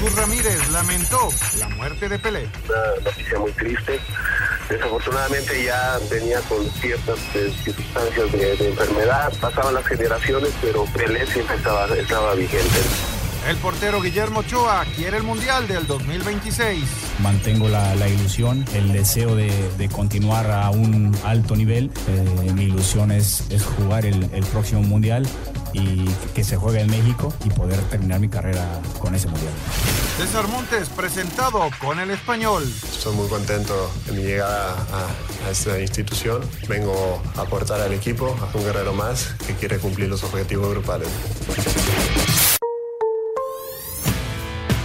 Jesús Ramírez lamentó la muerte de Pelé. Una noticia muy triste. Desafortunadamente ya venía con ciertas eh, circunstancias de, enfermedad. Pasaban las generaciones, pero Pelé siempre estaba, estaba vigente. El portero Guillermo Ochoa quiere el Mundial del 2026. Mantengo la, la ilusión, el deseo de, de, continuar a un alto nivel. Eh, mi ilusión es, es jugar el, el, próximo Mundial y que se juegue en México y poder terminar mi carrera con ese Mundial. César Montes presentado con el español. Estoy muy contento de mi llegada a, a esta institución. Vengo a aportar al equipo, a un guerrero más que quiere cumplir los objetivos grupales.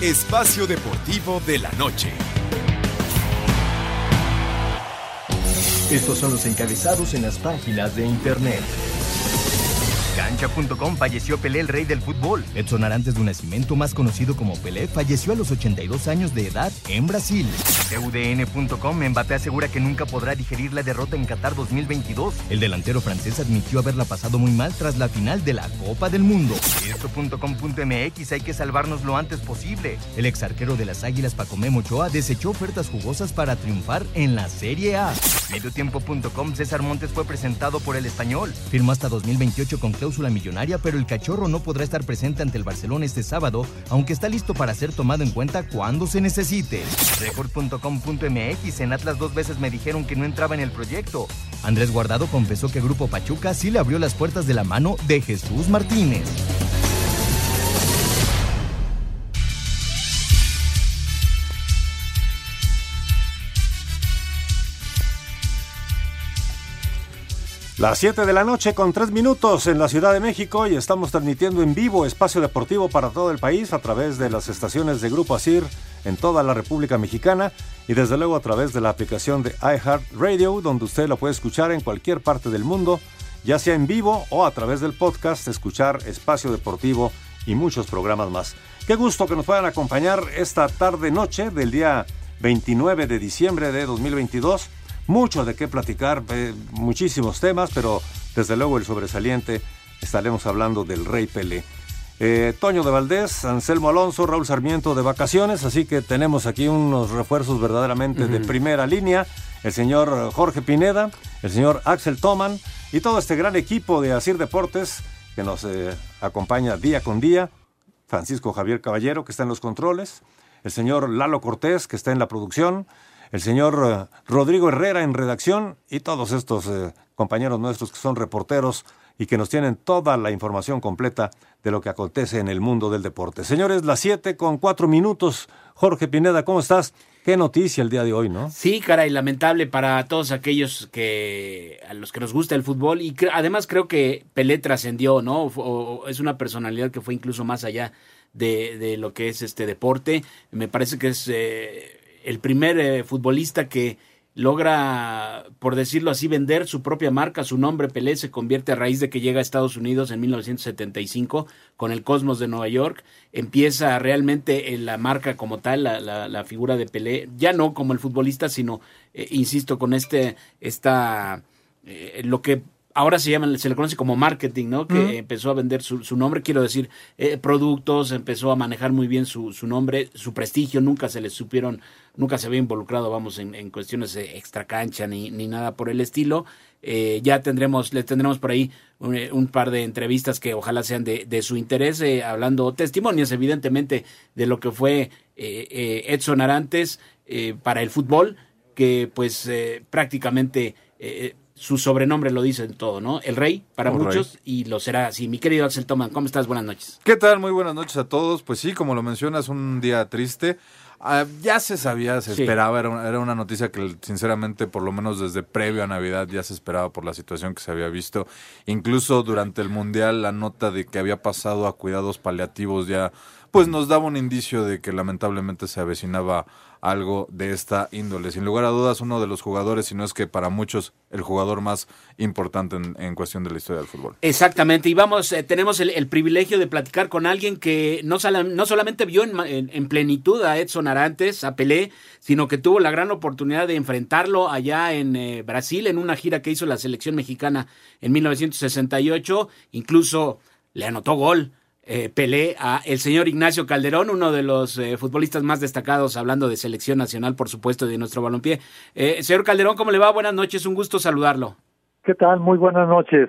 Espacio Deportivo de la Noche. Estos son los encabezados en las páginas de internet. Cancha.com falleció Pelé, el rey del fútbol. Edson Arantes de Nacimiento, más conocido como Pelé, falleció a los 82 años de edad en Brasil. UDN.com, Mbappé asegura que nunca podrá digerir la derrota en Qatar 2022. El delantero francés admitió haberla pasado muy mal tras la final de la Copa del Mundo. Esto.com.mx, hay que salvarnos lo antes posible. El ex arquero de las Águilas, Paco Memo Ochoa, desechó ofertas jugosas para triunfar en la Serie A. Mediotiempo.com, César Montes fue presentado por el español. Firmó hasta 2028 con cláusula millonaria, pero el cachorro no podrá estar presente ante el Barcelona este sábado, aunque está listo para ser tomado en cuenta cuando se necesite. Record.com.mx en Atlas dos veces me dijeron que no entraba en el proyecto. Andrés Guardado confesó que Grupo Pachuca sí le abrió las puertas de la mano de Jesús Martínez. Las 7 de la noche con 3 minutos en la Ciudad de México y estamos transmitiendo en vivo espacio deportivo para todo el país a través de las estaciones de Grupo Asir en toda la República Mexicana y desde luego a través de la aplicación de iHeartRadio donde usted lo puede escuchar en cualquier parte del mundo, ya sea en vivo o a través del podcast, escuchar espacio deportivo y muchos programas más. Qué gusto que nos puedan acompañar esta tarde noche del día 29 de diciembre de 2022 mucho de qué platicar, eh, muchísimos temas, pero desde luego el sobresaliente estaremos hablando del Rey Pelé. Eh, Toño de Valdés, Anselmo Alonso, Raúl Sarmiento de vacaciones, así que tenemos aquí unos refuerzos verdaderamente de primera línea. El señor Jorge Pineda, el señor Axel Toman y todo este gran equipo de Asir Deportes que nos eh, acompaña día con día. Francisco Javier Caballero, que está en los controles. El señor Lalo Cortés, que está en la producción el señor Rodrigo Herrera en redacción y todos estos eh, compañeros nuestros que son reporteros y que nos tienen toda la información completa de lo que acontece en el mundo del deporte. Señores, las 7 con 4 minutos. Jorge Pineda, ¿cómo estás? Qué noticia el día de hoy, ¿no? Sí, caray, lamentable para todos aquellos que a los que nos gusta el fútbol y además creo que Pelé trascendió, ¿no? O, es una personalidad que fue incluso más allá de, de, lo que es este deporte. Me parece que es eh, el primer eh, futbolista que logra, por decirlo así, vender su propia marca, su nombre Pelé se convierte a raíz de que llega a Estados Unidos en 1975 con el Cosmos de Nueva York, empieza realmente en la marca como tal, la, la, figura de Pelé, ya no como el futbolista, sino, eh, insisto, con este, esta, eh, lo que ahora se llama, se le conoce como marketing, ¿no? Que empezó a vender su, su nombre, quiero decir, eh, productos, empezó a manejar muy bien su, su nombre, su prestigio, nunca se le supieron, nunca se había involucrado, vamos, en, en cuestiones de extra cancha ni, ni nada por el estilo. Eh, ya tendremos, le tendremos por ahí un, eh, un, par de entrevistas que ojalá sean de, de su interés, eh, hablando testimonios, evidentemente, de lo que fue eh, Edson Arantes para el fútbol, que pues prácticamente su sobrenombre lo dice en todo, ¿no? El rey para Un muchos rey. y lo será así. Mi querido Axel Toman, ¿cómo estás? Buenas noches. ¿Qué tal? Muy buenas noches a todos. Pues sí, como lo mencionas, un día triste. Ah, ya se sabía, se Sí. esperaba, era, una- era una noticia que sinceramente, por lo menos desde previo a Navidad, ya se esperaba por la situación que se había visto. Incluso durante el Mundial, la nota de que había pasado a cuidados paliativos ya, pues nos daba un indicio de que lamentablemente se avecinaba algo de esta índole. Sin lugar a dudas, uno de los jugadores, si no es que para muchos el jugador más importante en, cuestión de la historia del fútbol. Exactamente, y vamos, eh, tenemos el, privilegio de platicar con alguien que no, no solamente vio en, en- en plenitud a Edson Arantes, a Pelé, sino que tuvo la gran oportunidad de enfrentarlo allá en eh, Brasil en una gira que hizo la selección mexicana en 1968, incluso le anotó gol. Eh, Pelé a el señor Ignacio Calderón, uno de los eh, futbolistas más destacados, hablando de selección nacional, por supuesto, de nuestro balompié. Eh, señor Calderón, ¿cómo le va? Buenas noches, un gusto saludarlo. ¿Qué tal? Muy buenas noches.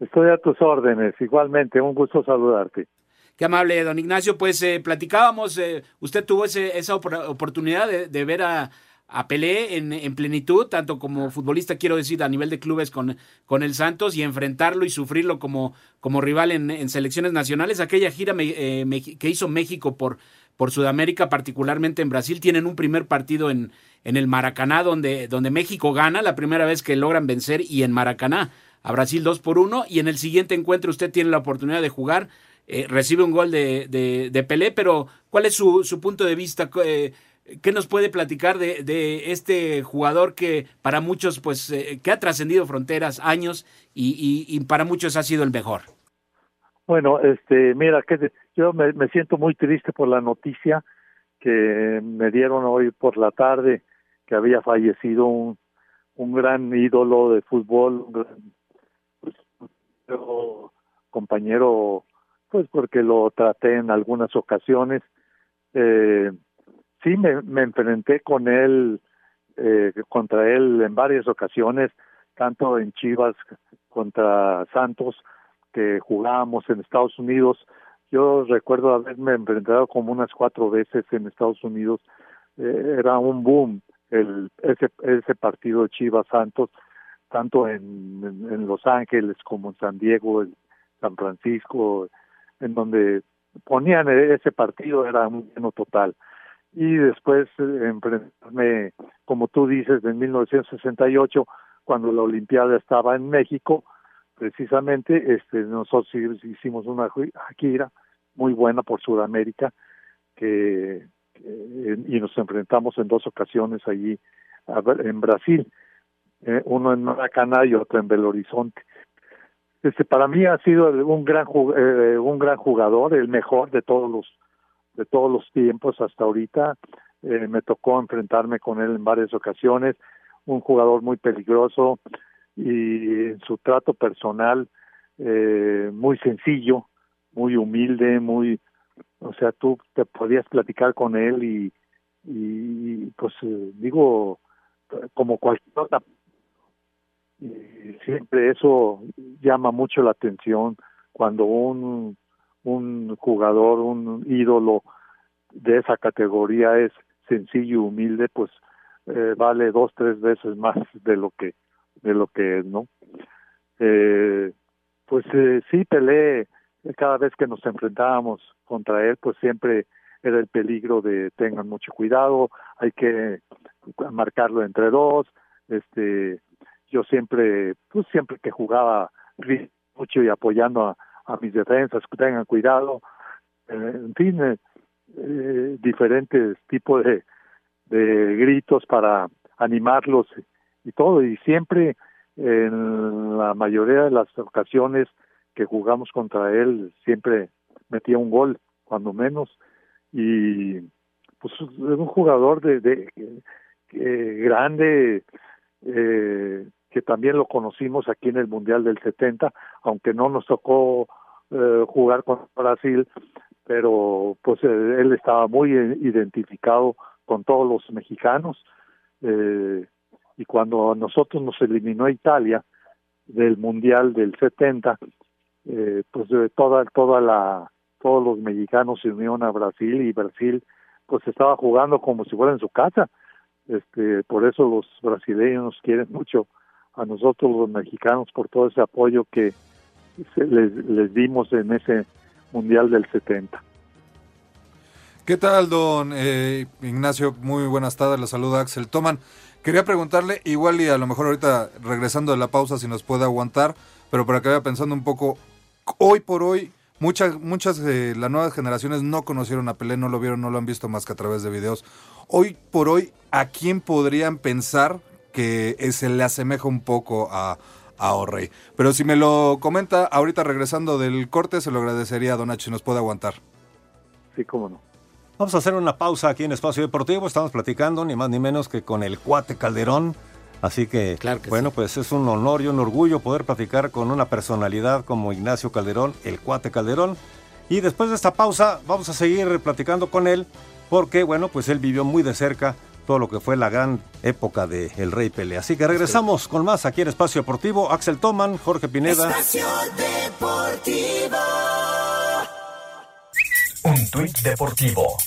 Estoy a tus órdenes. Igualmente, un gusto saludarte. Qué amable, don Ignacio. Pues platicábamos, eh, usted tuvo ese, esa opor- oportunidad de, de ver a, a Pelé en, en plenitud, tanto como futbolista, quiero decir, a nivel de clubes con, con el Santos y enfrentarlo y sufrirlo como, como rival en, en selecciones nacionales. Aquella gira me- eh, me- que hizo México por, por Sudamérica, particularmente en Brasil, tienen un primer partido en, en el Maracaná, donde, donde México gana, la primera vez que logran vencer, y en Maracaná a Brasil 2 por 1, y en el siguiente encuentro usted tiene la oportunidad de jugar, eh, recibe un gol de, de, de Pelé, pero ¿cuál es su, su punto de vista? Eh, ¿Qué nos puede platicar de, de este jugador que para muchos, pues, eh, que ha trascendido fronteras, años, y, para muchos ha sido el mejor? Bueno, este, mira, que yo me, siento muy triste por la noticia que me dieron hoy por la tarde que había fallecido un, gran ídolo de fútbol, un gran compañero, pues porque lo traté en algunas ocasiones. Eh, sí, me, me enfrenté con él, eh, contra él en varias ocasiones, tanto en Chivas contra Santos, que jugábamos en Estados Unidos. Yo recuerdo haberme enfrentado como unas cuatro veces en Estados Unidos. Eh, era un boom el, ese, ese partido Chivas Santos, tanto en, en, Los Ángeles como en San Diego, San Francisco, en donde ponían ese partido, era un lleno total. Y después eh, enfrentarme, como tú dices, en 1968, cuando la Olimpiada estaba en México, precisamente este nosotros hicimos una gira muy buena por Sudamérica que, y nos enfrentamos en dos ocasiones allí a en Brasil eh, uno en Maracaná y otro en Belo Horizonte. Este para mí ha sido un gran eh, un gran jugador el mejor de todos los de todos los tiempos hasta ahorita. Eh, me tocó enfrentarme con él en varias ocasiones un jugador muy peligroso y en su trato personal eh, muy sencillo, muy humilde, muy, o sea, tú te podías platicar con él y, y pues eh, digo, como cualquier otra, y siempre eso llama mucho la atención cuando un, un jugador, un ídolo de esa categoría es sencillo y humilde, pues eh, vale dos, tres veces más de lo que de lo que es, ¿no? Eh, pues eh, sí, Pelé, cada vez que nos enfrentábamos contra él, pues siempre era el peligro de tengan mucho cuidado, hay que marcarlo entre dos, este, yo siempre, pues siempre que jugaba mucho y apoyando a, a mis defensas, tengan cuidado, eh, en fin, eh, eh, diferentes tipos de, de gritos para animarlos y todo, y siempre en la mayoría de las ocasiones que jugamos contra él, siempre metía un gol, cuando menos, y pues es un jugador de, de, eh, grande, eh, que también lo conocimos aquí en el Mundial del 70, aunque no nos tocó eh, jugar con Brasil, pero pues eh, él estaba muy identificado con todos los mexicanos eh, y cuando a nosotros nos eliminó Italia del Mundial del 70, eh, pues toda toda la todos los mexicanos se unieron a Brasil y Brasil pues estaba jugando como si fuera en su casa. Este, por eso los brasileños nos quieren mucho a nosotros los mexicanos por todo ese apoyo que les, les dimos en ese Mundial del 70. ¿Qué tal, don eh, Ignacio? Muy buenas tardes, le saluda Axel Toman. Quería preguntarle, igual y a lo mejor ahorita regresando de la pausa, si nos puede aguantar, pero para que vaya pensando un poco, hoy por hoy, muchas, muchas de las nuevas generaciones no conocieron a Pelé, no lo vieron, no lo han visto más que a través de videos. Hoy por hoy, ¿a quién podrían pensar que se le asemeja un poco a, a O'Reilly? Pero si me lo comenta ahorita regresando del corte, se lo agradecería, Don H, si nos puede aguantar. Sí, cómo no. Vamos a hacer una pausa aquí en Espacio Deportivo. Estamos platicando ni más ni menos que con el cuate Calderón. Así que, bueno, pues es un honor y un orgullo poder platicar con una personalidad como Ignacio Calderón, el cuate Calderón. Y después de esta pausa vamos a seguir platicando con él porque, bueno, pues él vivió muy de cerca todo lo que fue la gran época de El Rey Pele. Así que regresamos con más aquí en Espacio Deportivo. Axel Toman, Jorge Pineda. Espacio Deportivo. Un tuit deportivo.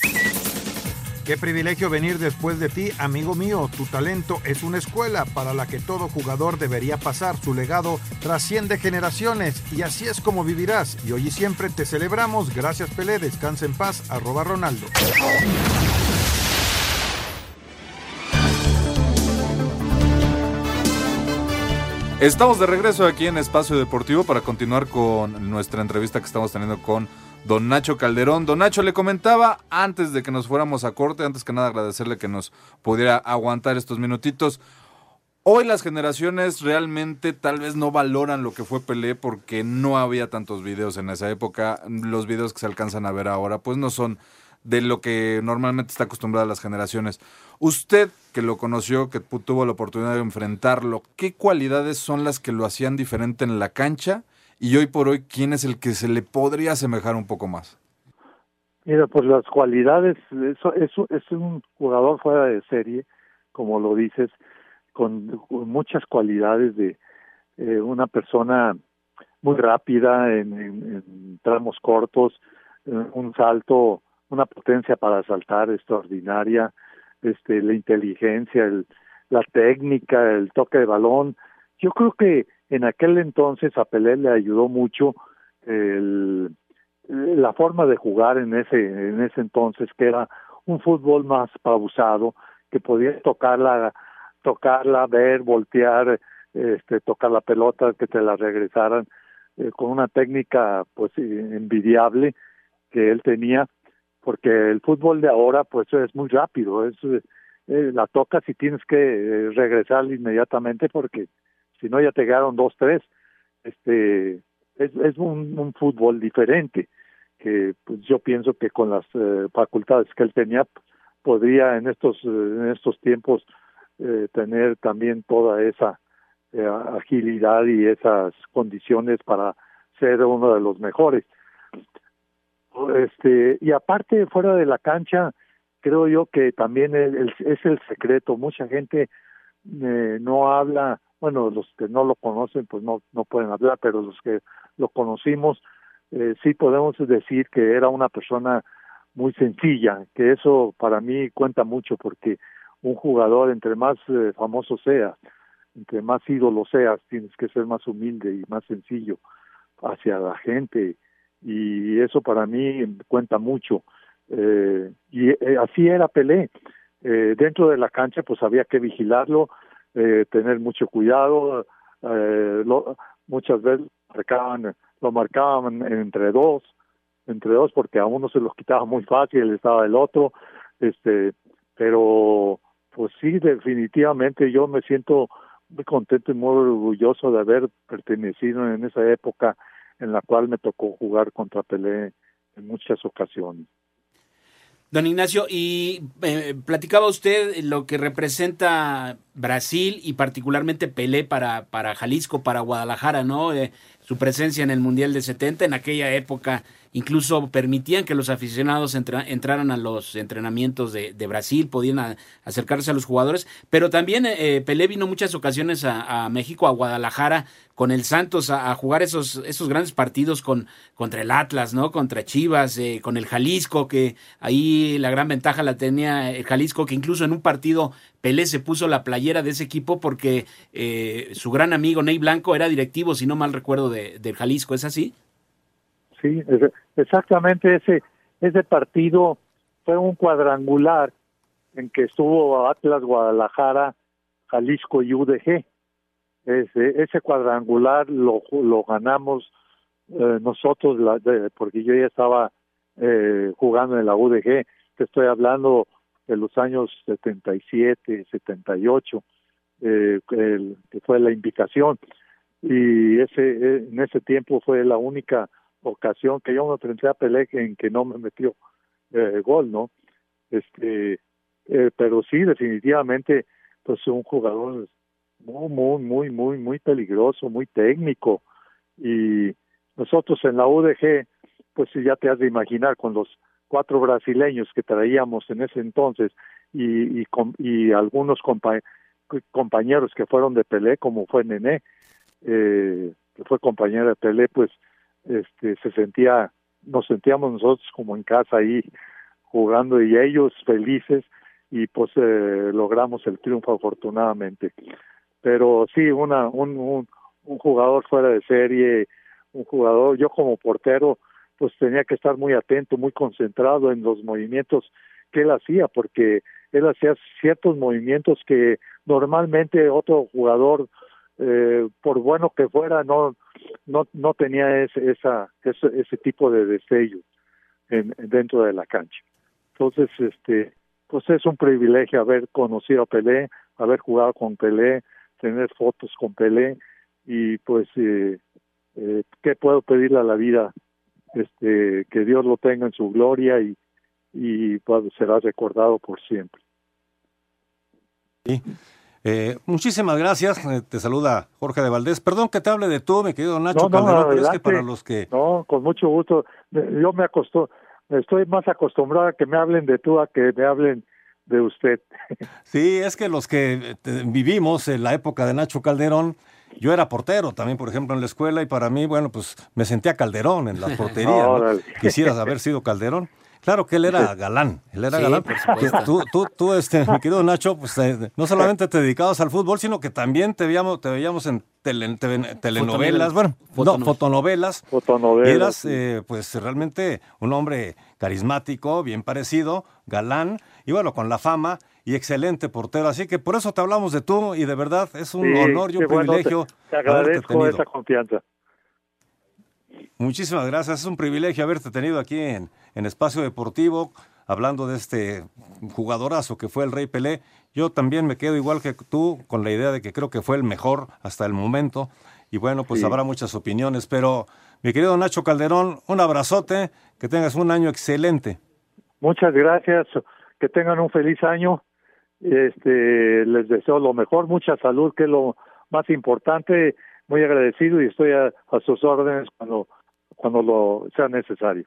Qué privilegio venir después de ti, amigo mío. Tu talento es una escuela para la que todo jugador debería pasar. Su legado trasciende generaciones y así es como vivirás. Y hoy y siempre te celebramos. Gracias Pelé, descansa en paz. Arroba Ronaldo. Estamos de regreso aquí en Espacio Deportivo para continuar con nuestra entrevista que estamos teniendo con don Nacho Calderón. Don Nacho le comentaba antes de que nos fuéramos a corte, antes que nada agradecerle que nos pudiera aguantar estos minutitos. Hoy las generaciones realmente tal vez no valoran lo que fue Pelé porque no había tantos videos en esa época. Los videos que se alcanzan a ver ahora pues no son de lo que normalmente está acostumbrada las generaciones. Usted que lo conoció, que tuvo la oportunidad de enfrentarlo, ¿qué cualidades son las que lo hacían diferente en la cancha? Y hoy por hoy, ¿quién es el que se le podría asemejar un poco más? Mira, pues las cualidades, eso, eso es un jugador fuera de serie, como lo dices, con, muchas cualidades de eh, una persona muy rápida en, tramos cortos, eh, un salto una potencia para saltar extraordinaria, este, la inteligencia, el, la técnica, el toque de balón. Yo creo que en aquel entonces a Pelé le ayudó mucho el, la forma de jugar en ese en ese entonces que era un fútbol más pausado que podía tocarla tocarla ver voltear este tocar la pelota que te la regresaran eh, con una técnica pues envidiable que él tenía porque el fútbol de ahora pues es muy rápido, es eh, la tocas y tienes que eh, regresar inmediatamente porque si no ya te quedaron dos tres, este es, un fútbol diferente que pues yo pienso que con las eh, facultades que él tenía podría en estos en estos tiempos tener también toda esa agilidad y esas condiciones para ser uno de los mejores este y aparte fuera de la cancha creo yo que también es el secreto. Mucha gente eh, no habla bueno los que no lo conocen pues no no pueden hablar pero los que lo conocimos eh, sí podemos decir que era una persona muy sencilla que eso para mí cuenta mucho porque un jugador entre más eh, famoso sea entre más ídolo seas tienes que ser más humilde y más sencillo hacia la gente y eso para mí cuenta mucho. Eh, y eh, así era Pelé. Eh, dentro de la cancha pues había que vigilarlo, tener mucho cuidado, lo, muchas veces marcaban, lo marcaban entre dos, entre dos porque a uno se los quitaba muy fácil, estaba el otro, este, pero pues sí, definitivamente yo me siento muy contento y muy orgulloso de haber pertenecido en esa época en la cual me tocó jugar contra Pelé en muchas ocasiones. Don Ignacio, y eh, platicaba usted lo que representa Brasil y particularmente Pelé para, para Jalisco, para Guadalajara, ¿no? Eh, su presencia en el Mundial de 70, en aquella época incluso permitían que los aficionados entraran a los entrenamientos de, Brasil, podían acercarse a los jugadores, pero también eh, Pelé vino muchas ocasiones a, México, a Guadalajara, con el Santos, a, jugar esos, esos grandes partidos con, contra el Atlas, ¿no? Contra Chivas, eh, con el Jalisco, que ahí la gran ventaja la tenía el Jalisco, que incluso en un partido Pelé se puso la playera de ese equipo porque eh, su gran amigo Ney Blanco era directivo, si no mal recuerdo, de, del Jalisco, ¿es así? Sí, exactamente ese, ese partido fue un cuadrangular en que estuvo Atlas Guadalajara, Jalisco y UDG. Ese, ese cuadrangular lo, lo ganamos eh, nosotros, la, porque yo ya estaba eh, jugando en la UDG, te estoy hablando de los años 77, 78, eh, el, que fue la invitación. Y ese en ese tiempo fue la única ocasión que yo me enfrenté a Pelé en que no me metió eh, gol, ¿no? Este, eh, pero sí, definitivamente, pues un jugador muy, muy, muy, muy, muy peligroso, muy técnico. Y nosotros en la UDG, pues ya te has de imaginar con los cuatro brasileños que traíamos en ese entonces y, y, y algunos compañeros que fueron de Pelé, como fue Nené, eh, que fue compañero de Pelé, pues este se sentía nos sentíamos nosotros como en casa ahí jugando y ellos felices y pues eh, logramos el triunfo afortunadamente. Pero sí una un, un, un jugador fuera de serie un jugador yo como portero pues tenía que estar muy atento muy concentrado en los movimientos que él hacía porque él hacía ciertos movimientos que normalmente otro jugador eh, por bueno que fuera, no, no, no tenía ese, esa, ese, ese tipo de destello en, dentro de la cancha. Entonces, este, pues es un privilegio haber conocido a Pelé, haber jugado con Pelé, tener fotos con Pelé y pues, eh, eh, ¿qué puedo pedirle a la vida? Este, que Dios lo tenga en su gloria y, y pues, será recordado por siempre. Sí. Eh, muchísimas gracias. Eh, te saluda Jorge de Valdés. Perdón que te hable de tú, me querido Nacho Calderón, pero es que para los que. No, con mucho gusto. Yo me acostumbro, estoy más acostumbrado a que me hablen de tú a que me hablen de usted. Sí, es que los que eh, vivimos en la época de Nacho Calderón, yo era portero también, por ejemplo, en la escuela, y para mí, bueno, pues me sentía Calderón en la portería. Quisieras haber sido Calderón. Claro que él era galán, él era galán. tú, tú, tú, este, mi querido Nacho, pues eh, no solamente te dedicabas al fútbol, sino que también te veíamos, te veíamos en telenovelas, bueno, no, fotonovelas. Fotonovelas. Y eras, eh, pues, realmente un hombre carismático, bien parecido, galán, y bueno, con la fama y excelente portero. Así que por eso te hablamos de tú, y de verdad es un honor y un privilegio. te, agradezco esa confianza. Muchísimas gracias. Es un privilegio haberte tenido aquí en, en Espacio Deportivo, hablando de este jugadorazo que fue el Rey Pelé. Yo también me quedo igual que tú con la idea de que creo que fue el mejor hasta el momento. Y bueno, pues habrá muchas opiniones, pero mi querido Nacho Calderón, un abrazote, que tengas un año excelente. Muchas gracias, que tengan un feliz año. Este, les deseo lo mejor, mucha salud, que es lo más importante. Muy agradecido y estoy a sus órdenes cuando cuando lo sea necesario.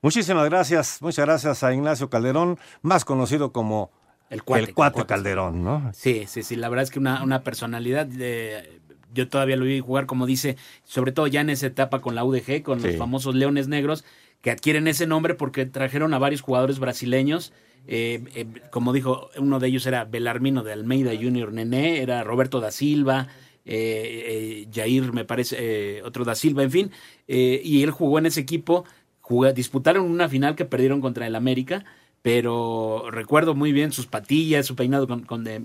Muchísimas gracias, muchas gracias a Ignacio Calderón, más conocido como el Cuate, Calderón, ¿no? Sí, sí, sí, la verdad es que una, una personalidad, de, yo todavía lo vi jugar, como dice, sobre todo ya en esa etapa con la UDG, con los famosos Leones Negros, que adquieren ese nombre porque trajeron a varios jugadores brasileños. Eh, eh, como dijo, uno de ellos era Belarmino de Almeida Junior Nené, era Roberto da Silva, eh, eh, Jair, me parece, eh, otro da Silva, en fin, eh, y él jugó en ese equipo, disputaron una final que perdieron contra el América, pero recuerdo muy bien sus patillas, su peinado con, de,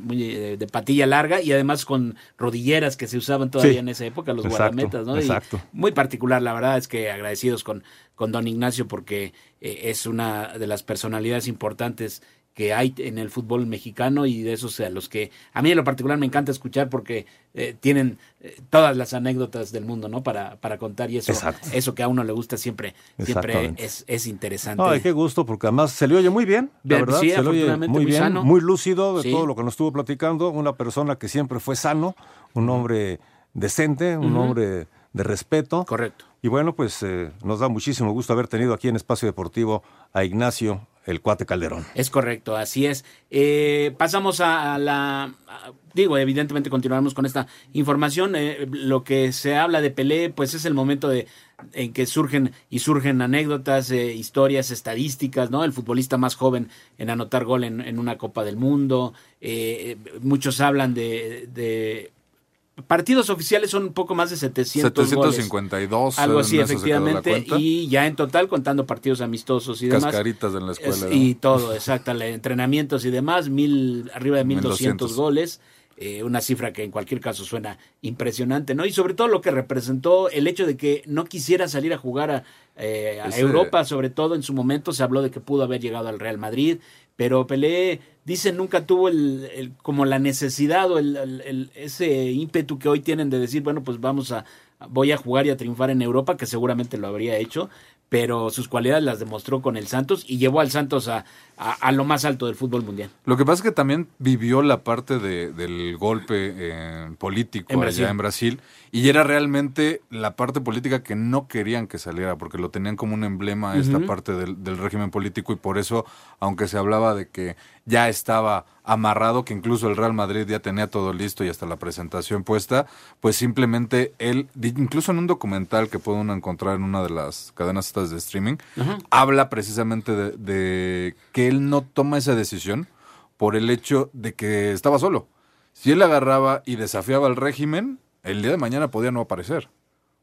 de, patilla larga y además con rodilleras que se usaban todavía en esa época, los guardametas, ¿no? Exacto. muy particular, la verdad es que agradecidos con, con don Ignacio porque eh, es una de las personalidades importantes que hay en el fútbol mexicano y de esos a los que a mí en lo particular me encanta escuchar porque eh, tienen eh, todas las anécdotas del mundo, ¿no? Para, para contar y eso, eso que a uno le gusta siempre, siempre es, es interesante. Ay, qué gusto, porque además se le oye muy bien, la verdad, sí, se le oye muy, bien, sano. muy lúcido de Sí. todo lo que nos estuvo platicando, una persona que siempre fue sano, un hombre decente, un hombre de respeto. Correcto. Y bueno, pues eh, nos da muchísimo gusto haber tenido aquí en Espacio Deportivo a Ignacio, el cuate Calderón. Es correcto, así es. Eh, pasamos a, la... digo, evidentemente continuaremos con esta información. Eh, lo que se habla de Pelé, pues es el momento de en que surgen y surgen anécdotas, eh, historias, estadísticas, ¿no? El futbolista más joven en anotar gol en, una Copa del Mundo. Muchos hablan de partidos oficiales son un poco más de 700 goles. 752. Algo en así, efectivamente. Y ya en total, contando partidos amistosos y demás. Cascaritas en la escuela. Es- ¿no? y todo, exacto, entrenamientos y demás, mil, arriba de 1200 1200. goles, eh, una cifra que en cualquier caso suena impresionante, ¿no? Y sobre todo lo que representó el hecho de que no quisiera salir a jugar a, eh, a Ese- Europa, sobre todo en su momento se habló de que pudo haber llegado al Real Madrid, pero Pelé, dice, nunca tuvo el, el- como la necesidad o el, ese ímpetu que hoy tienen de decir, bueno, pues vamos a, voy a jugar y a triunfar en Europa, que seguramente lo habría hecho, pero sus cualidades las demostró con el Santos y llevó al Santos a, a- a lo más alto del fútbol mundial. Lo que pasa es que también vivió la parte de- del golpe eh, político En Brasil. allá en Brasil y era realmente la parte política que no querían que saliera porque lo tenían como un emblema esta parte del, del régimen político y por eso, aunque se hablaba de que ya estaba amarrado, que incluso el Real Madrid ya tenía todo listo y hasta la presentación puesta, pues simplemente él, incluso en un documental que puede uno encontrar en una de las cadenas estas de streaming, habla precisamente de, de que él no toma esa decisión por el hecho de que estaba solo. Si él agarraba y desafiaba al régimen, el día de mañana podía no aparecer.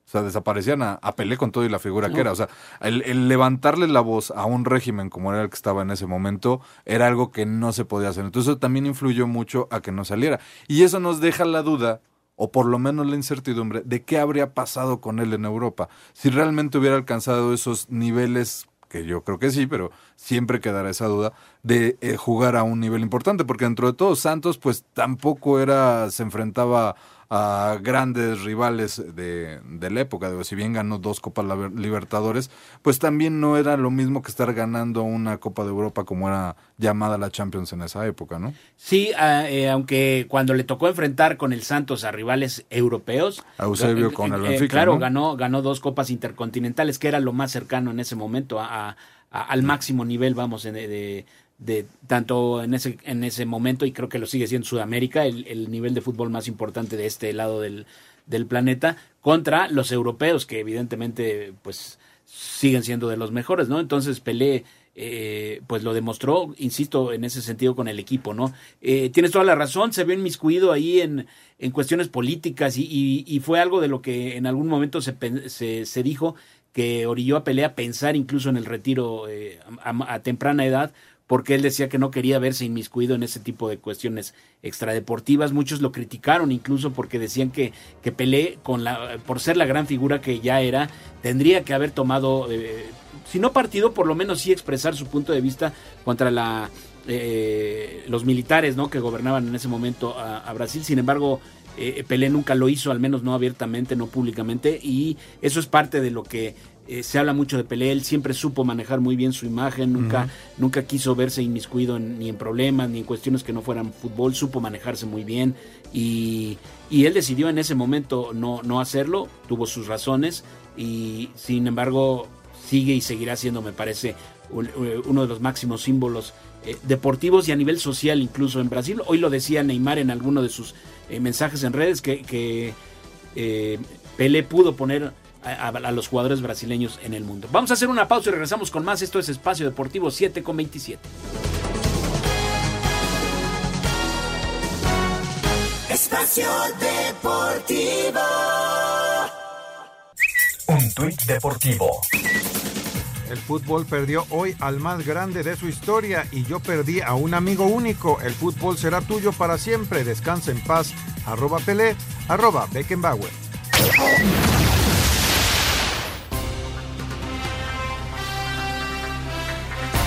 O sea, desaparecían a, a Pelé con todo y la figura que era. O sea, el, el levantarle la voz a un régimen como era el que estaba en ese momento era algo que no se podía hacer. Entonces eso también influyó mucho a que no saliera. Y eso nos deja la duda, o por lo menos la incertidumbre, de qué habría pasado con él en Europa. Si realmente hubiera alcanzado esos niveles que yo creo que sí, pero siempre quedará esa duda de eh, jugar a un nivel importante, porque dentro de todo Santos pues tampoco era, se enfrentaba a grandes rivales de, de la época, digo, si bien ganó dos Copas Libertadores, pues también no era lo mismo que estar ganando una Copa de Europa como era llamada la Champions en esa época, ¿no? Sí, ah, eh, aunque cuando le tocó enfrentar con el Santos a rivales europeos, A Eusebio eh, con el eh, claro, ¿no? ganó ganó dos copas intercontinentales, que era lo más cercano en ese momento a, al máximo nivel, vamos, en- de, de- de- tanto en ese en ese momento y creo que lo sigue siendo Sudamérica, el, el nivel de fútbol más importante de este lado del, del planeta contra los europeos que evidentemente pues siguen siendo de los mejores, ¿no? Entonces Pelé eh, pues lo demostró, insisto, en ese sentido con el equipo, ¿no? Eh, tienes toda la razón, se vio inmiscuido ahí en, en cuestiones políticas y, y- y fue algo de lo que en algún momento se, se, se dijo que orilló a Pelé a pensar incluso en el retiro eh, a temprana edad, porque él decía que no quería verse inmiscuido en ese tipo de cuestiones extradeportivas. Muchos lo criticaron incluso porque decían que, que Pelé, con la, por ser la gran figura que ya era, tendría que haber tomado, eh, si no partido, por lo menos sí expresar su punto de vista contra la eh, los militares ¿no? que gobernaban en ese momento a, a Brasil. Sin embargo, eh, Pelé nunca lo hizo, al menos no abiertamente, no públicamente, y eso es parte de lo que eh, se habla mucho de Pelé. Él siempre supo manejar muy bien su imagen, nunca, nunca quiso verse inmiscuido en- ni en problemas, ni en cuestiones que no fueran fútbol, supo manejarse muy bien y, y él decidió en ese momento no, no hacerlo, tuvo sus razones y sin embargo sigue y seguirá siendo, me parece, eh, uno de los máximos símbolos eh, deportivos y a nivel social incluso en Brasil. Hoy lo decía Neymar en alguno de sus eh, mensajes en redes que, que Pelé pudo poner a- a los jugadores brasileños en el mundo. Vamos a hacer una pausa y regresamos con más. Esto es Espacio Deportivo 7 con 27. Espacio Deportivo. Un tuit deportivo. El fútbol perdió hoy al más grande de su historia y yo perdí a un amigo único. El fútbol será tuyo para siempre. Descansa en paz. Arroba Pelé, arroba Beckenbauer.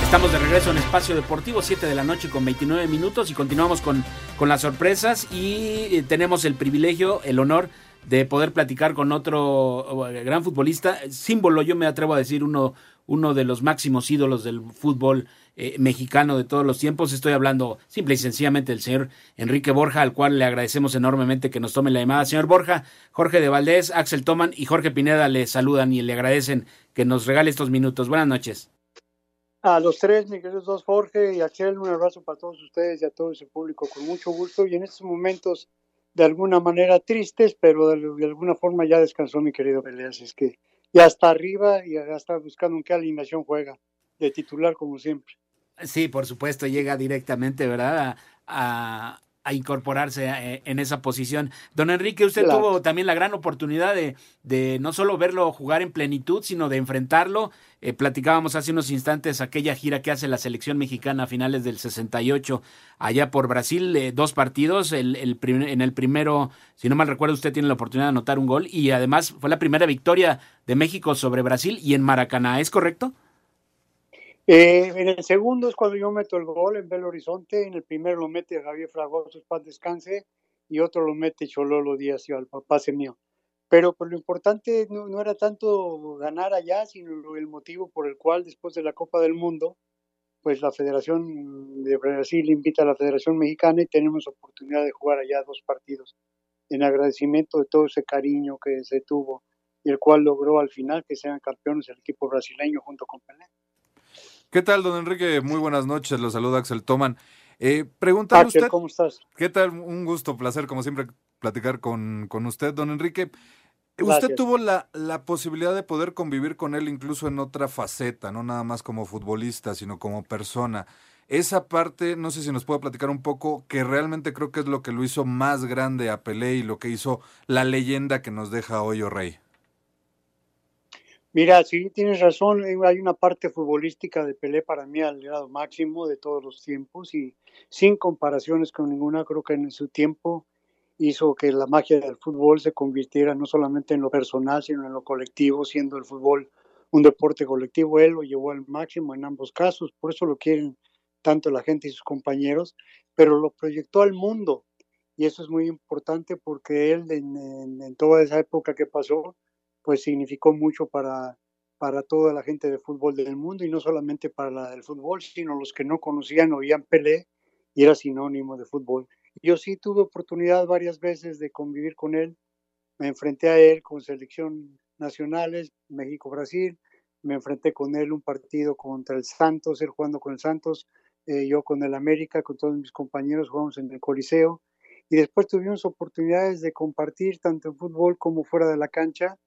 Estamos de regreso en Espacio Deportivo, 7 de la noche con 29 minutos y continuamos con, con las sorpresas y eh, tenemos el privilegio, el honor de poder platicar con otro eh, gran futbolista, símbolo, yo me atrevo a decir, uno, uno de los máximos ídolos del fútbol eh, mexicano de todos los tiempos. Estoy hablando simple y sencillamente del señor Enrique Borja, al cual le agradecemos enormemente que nos tome la llamada. Señor Borja, Jorge de Valdés, Axel Toman y Jorge Pineda le saludan y le agradecen que nos regale estos minutos. Buenas noches. A los tres, mis queridos dos, Jorge y Axel, un abrazo para todos ustedes y a todo ese público con mucho gusto. Y en estos momentos, de alguna manera tristes, pero de, alguna forma ya descansó mi querido Peleas. Es que ya está arriba y ya está buscando en qué alineación juega, de titular como siempre. Sí, por supuesto, llega directamente, ¿verdad? a incorporarse eh, en esa posición. Don Enrique, usted tuvo también la gran oportunidad de, de, no solo verlo jugar en plenitud, sino de enfrentarlo. Eh, platicábamos hace unos instantes aquella gira que hace la selección mexicana a finales del 68 allá por Brasil, eh, dos partidos. El, el en el primero, si no mal recuerdo, usted tiene la oportunidad de anotar un gol y además fue la primera victoria de México sobre Brasil y en Maracaná, ¿es correcto? Eh, en el segundo es cuando yo meto el gol en Belo Horizonte, en el primero lo mete Javier Fragoso, paz descanse, y otro lo mete Chololo Díaz y al papá mío. Pero pues, lo importante no, no, era tanto ganar allá, sino el motivo por el cual después de la Copa del Mundo, pues la Federación de Brasil invita a la Federación Mexicana y tenemos oportunidad de jugar allá dos partidos, en agradecimiento de todo ese cariño que se tuvo y el cual logró al final que sean campeones el equipo brasileño junto con Pelé. ¿Qué tal, don Enrique? Muy buenas noches. Los saluda Axel Toman. Eh, pregúntale usted. ¿Cómo estás? ¿Qué tal? Un gusto, placer, como siempre, platicar con, con usted, don Enrique. Usted tuvo la, la, posibilidad de poder convivir con él incluso en otra faceta, no nada más como futbolista, sino como persona. Esa parte, no sé si nos puede platicar un poco, que realmente creo que es lo que lo hizo más grande a Pelé y lo que hizo la leyenda que nos deja hoy Rey. Mira, sí, tienes razón. Eh, hay una parte futbolística de Pelé para mí al grado máximo de todos los tiempos y sin comparaciones con ninguna. Creo que en su tiempo hizo que la magia del fútbol se convirtiera no solamente en lo personal, sino en lo colectivo, siendo el fútbol un deporte colectivo. Él lo llevó al máximo en ambos casos, por eso lo quieren tanto la gente y sus compañeros, pero lo proyectó al mundo. Y eso es muy importante porque él en toda esa época que pasó, pues significó mucho para, para toda la gente de fútbol del mundo y no solamente para la del fútbol, sino los que no conocían oían Pelé y era sinónimo de fútbol. Yo sí tuve oportunidad varias veces de convivir con él, me enfrenté a él con selección nacionales, México-Brasil, me enfrenté con él un partido contra el Santos, él jugando con el Santos, eh, yo con el América, con todos mis compañeros jugamos en el Coliseo y después tuvimos oportunidades de compartir tanto en fútbol como fuera de la cancha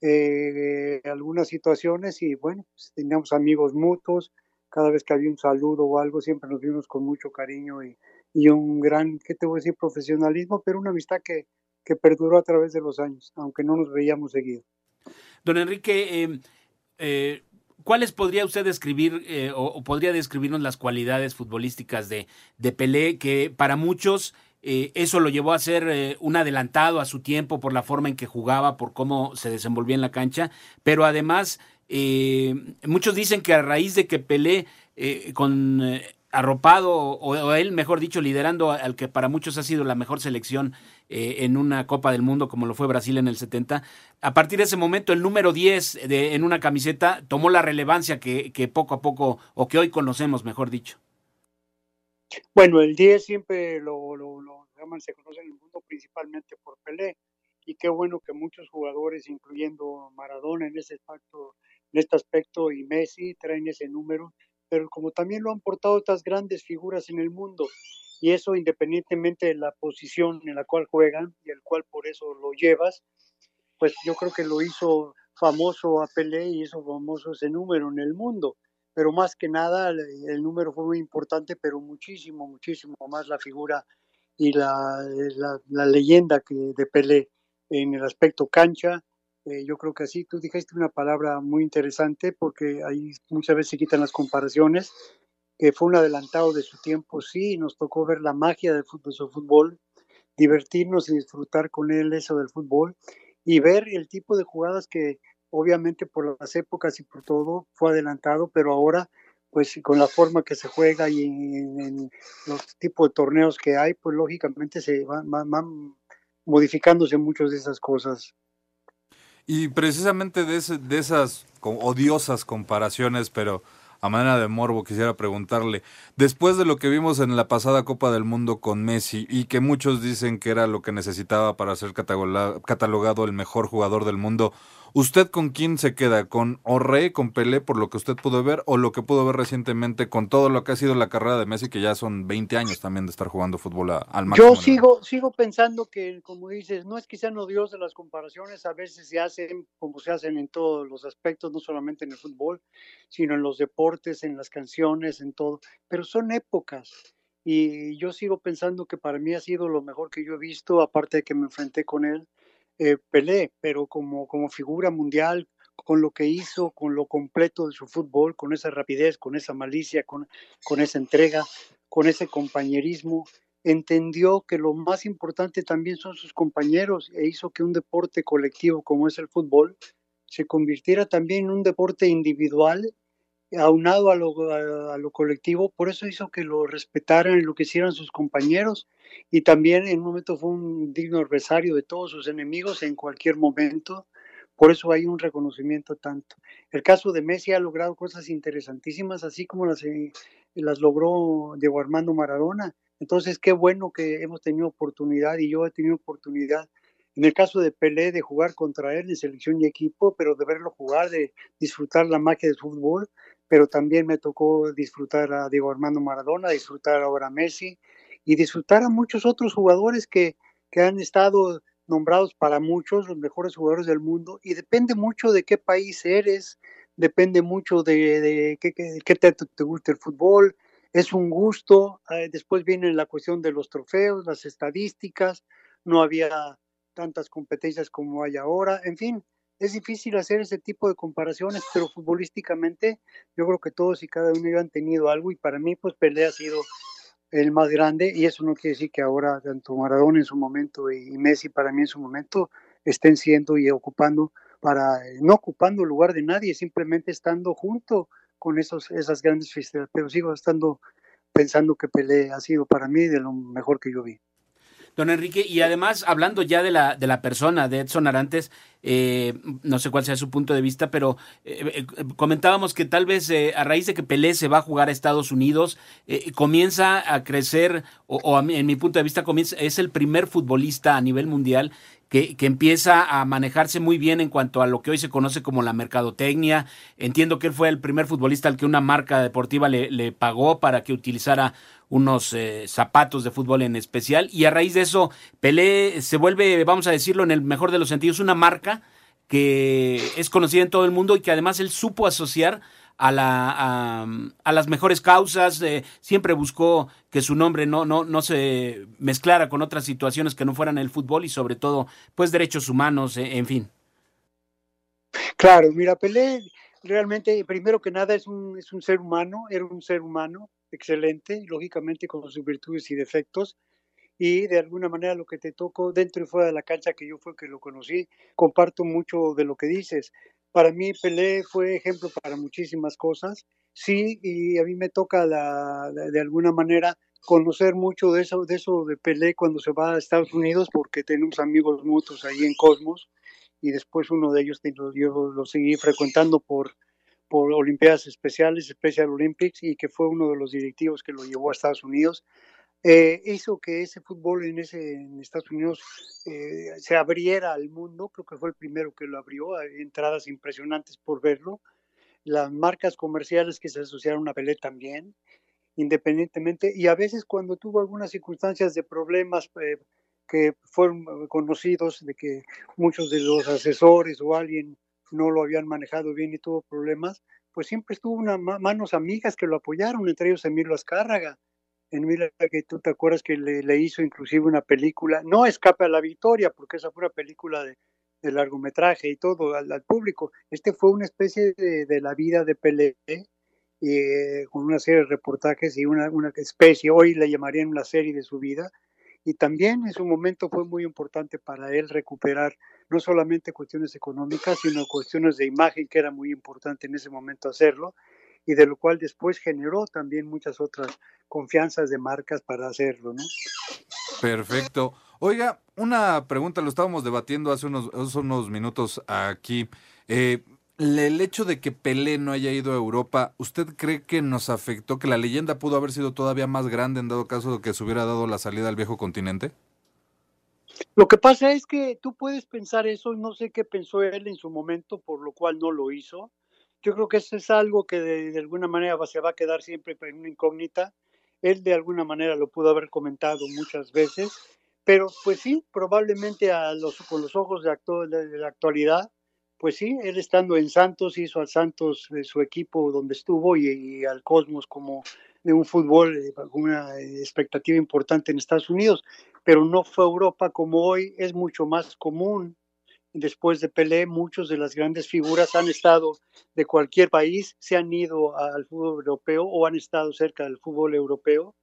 eh, algunas situaciones y bueno, pues, teníamos amigos mutuos, cada vez que había un saludo o algo siempre nos vimos con mucho cariño y, y un gran, ¿qué te voy a decir?, profesionalismo, pero una amistad que, que perduró a través de los años, aunque no nos veíamos seguido. Don Enrique, eh, eh, ¿cuáles podría usted describir o, o, podría describirnos las cualidades futbolísticas de, de Pelé que para muchos eh, eso lo llevó a ser eh, un adelantado a su tiempo por la forma en que jugaba, por cómo se desenvolvía en la cancha, pero además eh, muchos dicen que a raíz de que Pelé con arropado o, él, mejor dicho, liderando al que para muchos ha sido la mejor selección en una Copa del Mundo como lo fue Brasil en el 70, a partir de ese momento el número 10 de, en una camiseta tomó la relevancia que, que poco a poco, o que hoy conocemos, mejor dicho. Bueno, el 10 siempre lo, se conoce en el mundo principalmente por Pelé. Y qué bueno que muchos jugadores, incluyendo Maradona en ese aspecto, en este aspecto y Messi, traen ese número, pero como también lo han portado otras grandes figuras en el mundo. Y eso independientemente de la posición en la cual juegan y el cual por eso lo llevas, pues yo creo que lo hizo famoso a Pelé y hizo famoso ese número en el mundo. Pero más que nada el, número fue muy importante, pero muchísimo, muchísimo más la figura y la, la, leyenda que, de Pelé en el aspecto cancha. Eh, yo creo que así, tú dijiste una palabra muy interesante porque ahí muchas veces se quitan las comparaciones, que fue un adelantado de su tiempo, sí, nos tocó ver la magia del fútbol, su fútbol, divertirnos y disfrutar con él eso del fútbol y ver el tipo de jugadas que obviamente por las épocas y por todo fue adelantado, pero ahora pues con la forma que se juega y en, los tipos de torneos que hay, pues lógicamente se van, van, modificándose muchas de esas cosas. Y precisamente de, de esas odiosas comparaciones, pero a manera de morbo quisiera preguntarle, después de lo que vimos en la pasada Copa del Mundo con Messi y que muchos dicen que era lo que necesitaba para ser catalogado el mejor jugador del mundo, ¿usted con quién se queda? ¿Con Orre, con Pelé, por lo que usted pudo ver, o lo que pudo ver recientemente con todo lo que ha sido la carrera de Messi, que ya son 20 años también de estar jugando fútbol al máximo? Yo sigo, sigo pensando que, como dices, no es que sean odiosas las comparaciones, a veces se hacen como se hacen en todos los aspectos, no solamente en el fútbol, sino en los deportes, en las canciones, en todo, pero son épocas. Y yo sigo pensando que para mí ha sido lo mejor que yo he visto, aparte de que me enfrenté con él, eh, Pelé, pero como, como figura mundial, con lo que hizo, con lo completo de su fútbol, con esa rapidez, con esa malicia, con, con esa entrega, con ese compañerismo, entendió que lo más importante también son sus compañeros e hizo que un deporte colectivo como es el fútbol se convirtiera también en un deporte individual aunado a lo, a, lo colectivo, por eso hizo que lo respetaran y lo que hicieran sus compañeros. Y también en un momento fue un digno adversario de todos sus enemigos en cualquier momento, por eso hay un reconocimiento tanto. El caso de Messi ha logrado cosas interesantísimas, así como las, eh, las logró Diego Armando Maradona, entonces qué bueno que hemos tenido oportunidad y yo he tenido oportunidad en el caso de Pelé, de jugar contra él en selección y equipo, pero de verlo jugar, de disfrutar la magia del fútbol, pero también me tocó disfrutar a Diego Armando Maradona, disfrutar ahora a Messi y disfrutar a muchos otros jugadores que, que han estado nombrados para muchos los mejores jugadores del mundo y depende mucho de qué país eres, depende mucho de, de qué, qué, te, gusta el fútbol, es un gusto, eh, después viene la cuestión de los trofeos, las estadísticas, no había tantas competencias como hay ahora, en fin, es difícil hacer ese tipo de comparaciones, pero futbolísticamente yo creo que todos y cada uno han tenido algo y para mí pues Pelé ha sido el más grande y eso no quiere decir que ahora tanto Maradona en su momento y Messi para mí en su momento estén siendo y ocupando para no ocupando el lugar de nadie, simplemente estando junto con esos esas grandes fiestas, pero sigo estando pensando que Pelé ha sido para mí de lo mejor que yo vi. Don Enrique, y además, hablando ya de la, de la persona de Edson Arantes, eh, no sé cuál sea su punto de vista, pero eh, eh, comentábamos que tal vez a raíz de que Pelé se va a jugar a Estados Unidos, comienza a crecer, o, o en mi punto de vista, comienza, es el primer futbolista a nivel mundial que, empieza a manejarse muy bien en cuanto a lo que hoy se conoce como la mercadotecnia. Entiendo que él fue el primer futbolista al que una marca deportiva le, pagó para que utilizara unos eh, zapatos de fútbol en especial. Y a raíz de eso, Pelé se vuelve, vamos a decirlo en el mejor de los sentidos, una marca que es conocida en todo el mundo y que además él supo asociar a, la, a, las mejores causas, eh, siempre buscó que su nombre no, no, no se mezclara con otras situaciones que no fueran el fútbol y sobre todo, pues derechos humanos, eh, en fin. Claro, mira, Pelé realmente, primero que nada, es un, es un ser humano, era un ser humano excelente, lógicamente con sus virtudes y defectos, y de alguna manera lo que te tocó dentro y fuera de la cancha que yo fue que lo conocí, comparto mucho de lo que dices. Para mí Pelé fue ejemplo para muchísimas cosas, sí, y a mí me toca la, de alguna manera conocer mucho de eso, de eso de Pelé cuando se va a Estados Unidos, porque tenemos amigos mutuos ahí en Cosmos, y después uno de ellos yo lo seguí frecuentando por, por Olimpiadas Especiales, Special Olympics, y que fue uno de los directivos que lo llevó a Estados Unidos eh, hizo que ese fútbol en, ese, Estados Unidos eh, se abriera al mundo, creo que fue el primero que lo abrió, hay entradas impresionantes por verlo, las marcas comerciales que se asociaron a Pelé también, independientemente, y a veces cuando tuvo algunas circunstancias de problemas eh, que fueron conocidos, de que muchos de los asesores o alguien no lo habían manejado bien y tuvo problemas, pues siempre estuvo unas manos amigas que lo apoyaron, entre ellos Emilio Azcárraga, en Mila que tú te acuerdas que le, hizo inclusive una película, no Escape a la Victoria, porque esa fue una película de, largometraje y todo al, público. Este fue una especie de, la vida de Pelé, eh, con una serie de reportajes y una, una especie, hoy le llamarían una serie de su vida, y también en su momento fue muy importante para él recuperar no solamente cuestiones económicas, sino cuestiones de imagen, que era muy importante en ese momento hacerlo, y de lo cual después generó también muchas otras confianzas de marcas para hacerlo, ¿no? Perfecto. Oiga, una pregunta, lo estábamos debatiendo hace unos, hace unos minutos aquí. Eh, el hecho de que Pelé no haya ido a Europa, ¿usted cree que nos afectó, que la leyenda pudo haber sido todavía más grande en dado caso de que se hubiera dado la salida al viejo continente? Lo que pasa es que tú puedes pensar eso, no sé qué pensó él en su momento, por lo cual no lo hizo. Yo creo que eso es algo que de, de alguna manera se va a quedar siempre en una incógnita. Él de alguna manera lo pudo haber comentado muchas veces, pero pues sí, probablemente a los, con los ojos de, actu- de- de la actualidad, pues sí, él estando en Santos hizo al Santos eh, su equipo donde estuvo y, y al Cosmos como de un fútbol eh, con una eh, expectativa importante en Estados Unidos, pero no fue Europa como hoy es mucho más común. Después de Pelé, muchos de las grandes figuras han estado de cualquier país, se han ido al fútbol europeo o han estado cerca del fútbol europeo,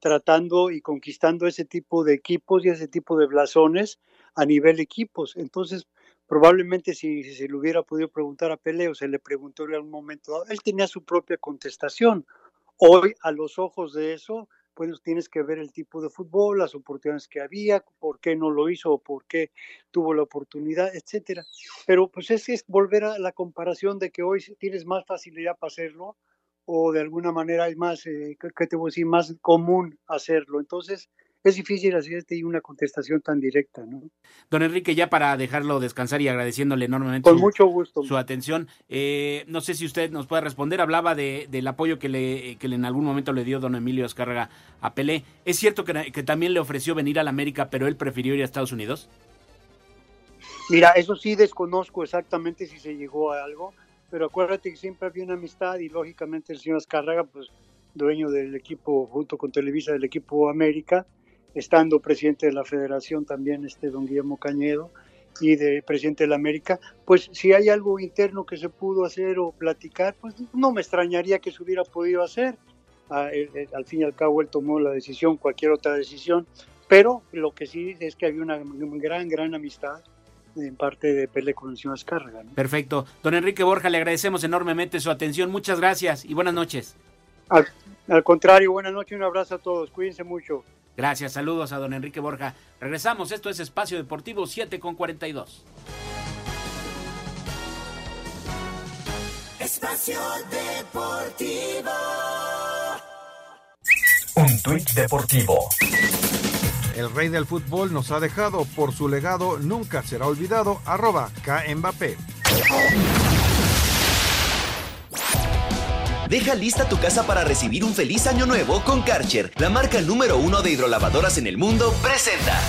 tratando y conquistando ese tipo de equipos y ese tipo de blasones a nivel equipos. Entonces, probablemente si, se le hubiera podido preguntar a Pelé o se le preguntó en algún momento, él tenía su propia contestación. Hoy, a los ojos de eso, pues tienes que ver el tipo de fútbol, las oportunidades que había, por qué no lo hizo o por qué tuvo la oportunidad, etcétera. Pero pues es, es volver a la comparación de que hoy tienes más facilidad para hacerlo o de alguna manera es más, eh, ¿qué- te voy a decir? Más común hacerlo. Entonces, es difícil hacerte una contestación tan directa, ¿no? Don Enrique, ya para dejarlo descansar y agradeciéndole enormemente Con su, mucho gusto. su atención, eh, no sé si usted nos puede responder. Hablaba de, del apoyo que le, que le- en algún momento le dio don Emilio Azcárraga a Pelé. ¿Es cierto que, que también le ofreció venir a la América, pero él prefirió ir a Estados Unidos? Mira, eso sí desconozco exactamente si se llegó a algo, pero acuérdate que siempre había una amistad y lógicamente el señor Azcárraga, pues dueño del equipo, junto con Televisa, del equipo América, estando presidente de la federación también, este don Guillermo Cañedo, y de presidente de la América, pues si hay algo interno que se pudo hacer o platicar, pues no me extrañaría que se hubiera podido hacer. Ah, él- él- al fin y al cabo él tomó la decisión, cualquier otra decisión, pero lo que sí es que había una gran, gran amistad en parte de Pelé con el señor Azcárraga. ¿no? Perfecto. Don Enrique Borja, le agradecemos enormemente su atención. Muchas gracias y buenas noches. Al, al contrario, buenas noches, un abrazo a todos, cuídense mucho. Gracias, saludos a don Enrique Borja. Regresamos, esto es Espacio Deportivo 7 con 42. Espacio Deportivo. Un tuit deportivo. El rey del fútbol nos ha dejado, por su legado nunca será olvidado, arroba Mbappé. Deja lista tu casa para recibir un feliz año nuevo con Karcher, la marca número uno de hidrolavadoras en el mundo, presenta.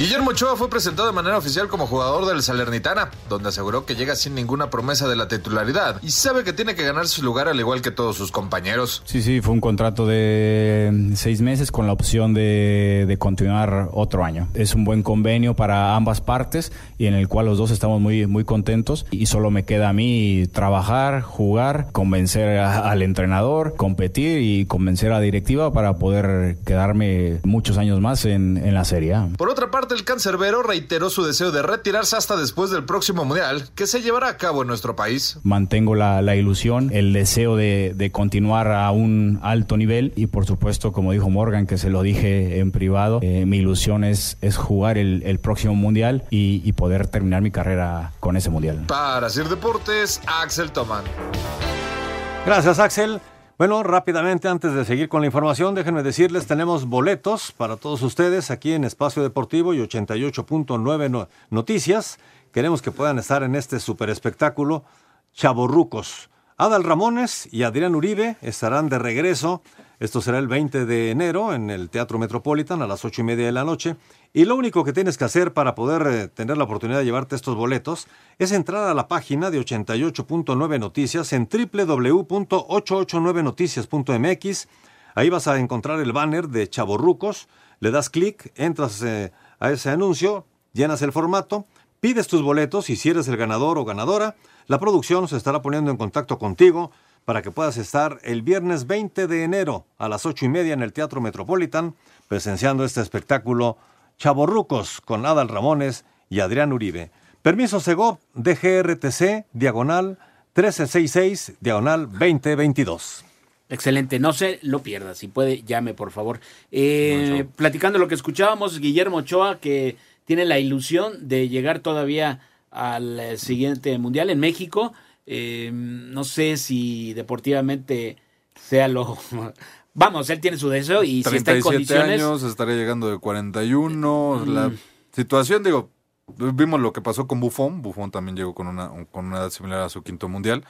Guillermo Ochoa fue presentado de manera oficial como jugador del Salernitana, donde aseguró que llega sin ninguna promesa de la titularidad y sabe que tiene que ganar su lugar al igual que todos sus compañeros. Sí, sí, fue un contrato de seis meses con la opción de, de continuar otro año. Es un buen convenio para ambas partes y en el cual los dos estamos muy, muy contentos y solo me queda a mí trabajar, jugar, convencer a- al entrenador, competir y convencer a la directiva para poder quedarme muchos años más en, en la Serie A. Por otra parte, el cancerbero reiteró su deseo de retirarse hasta después del próximo Mundial, que se llevará a cabo en nuestro país. Mantengo la, la ilusión, el deseo de, de continuar a un alto nivel y por supuesto, como dijo Morgan, que se lo dije en privado, eh, mi ilusión es, es jugar el, el próximo mundial y, y poder terminar mi carrera con ese mundial. Para Sir Deportes, Axel Toman. Gracias, Axel. Bueno, rápidamente, antes de seguir con la información, déjenme decirles, tenemos boletos para todos ustedes aquí en Espacio Deportivo y 88.9 no- Noticias. Queremos que puedan estar en este super espectáculo Chaborrucos. Adal Ramones y Adrián Uribe estarán de regreso. Esto será el 20 de enero en el Teatro Metropolitan a las ocho y media de la noche. Y lo único que tienes que hacer para poder eh, tener la oportunidad de llevarte estos boletos es entrar a la página de 88.9 Noticias en www.889noticias.mx. Ahí vas a encontrar el banner de Chaborrucos. Le das clic, entras eh, a ese anuncio, llenas el formato, pides tus boletos y si eres el ganador o ganadora, la producción se estará poniendo en contacto contigo para que puedas estar el viernes 20 de enero a las ocho y media en el Teatro Metropolitan presenciando este espectáculo Chaborrucos con Adal Ramones y Adrián Uribe. Permiso Segov, DGRTC, diagonal 1366, diagonal 2022. Excelente, no se lo pierda, si puede, llame por favor. Eh, platicando lo que escuchábamos, Guillermo Ochoa, que tiene la ilusión de llegar todavía al eh, siguiente mundial en México. Eh, no sé si deportivamente sea lo... Vamos, él tiene su deseo y si está en condiciones... años, estaría llegando de 41. La Mm. situación, digo, vimos lo que pasó con Buffon. Buffon también llegó con una, con una edad similar a su quinto mundial.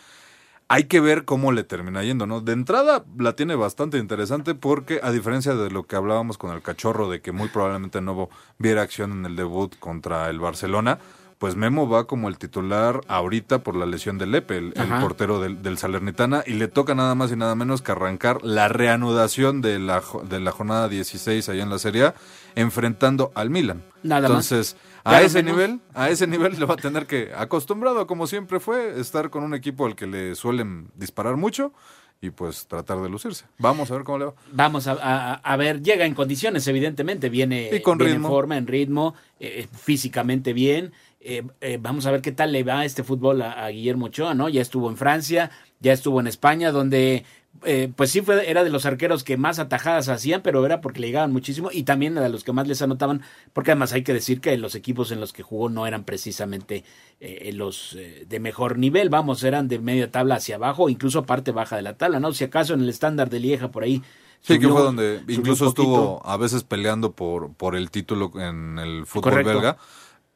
Hay que ver cómo le termina yendo, ¿no? De entrada la tiene bastante interesante porque a diferencia de lo que hablábamos con el cachorro de que muy probablemente no viera acción en el debut contra el Barcelona, pues Memo va como el titular ahorita por la lesión de Lepe, el, portero del, del Salernitana, y le toca nada más y nada menos que arrancar la reanudación de la, de la jornada 16 allá en la Serie A, enfrentando al Milan. Nada más. Entonces, Ya a ese nivel, a ese nivel le va a tener que, acostumbrado como siempre fue, estar con un equipo al que le suelen disparar mucho y pues tratar de lucirse. Vamos a ver cómo le va. Vamos a, a- a ver, llega en condiciones, evidentemente, viene, Y con viene ritmo. en forma, en ritmo, eh, físicamente bien. Eh, eh, vamos a ver qué tal le va este fútbol a, a Guillermo Ochoa, ¿no? Ya estuvo en Francia, ya estuvo en España, donde eh, pues sí fue, era de los arqueros que más atajadas hacían, pero era porque le llegaban muchísimo y también de los que más les anotaban, porque además hay que decir que los equipos en los que jugó no eran precisamente eh, los eh, de mejor nivel, vamos, eran de media tabla hacia abajo, incluso parte baja de la tabla, ¿no? Si acaso en el estándar de Lieja por ahí. Sí, que fue donde incluso estuvo a veces peleando por, por el título en el fútbol Correcto. belga.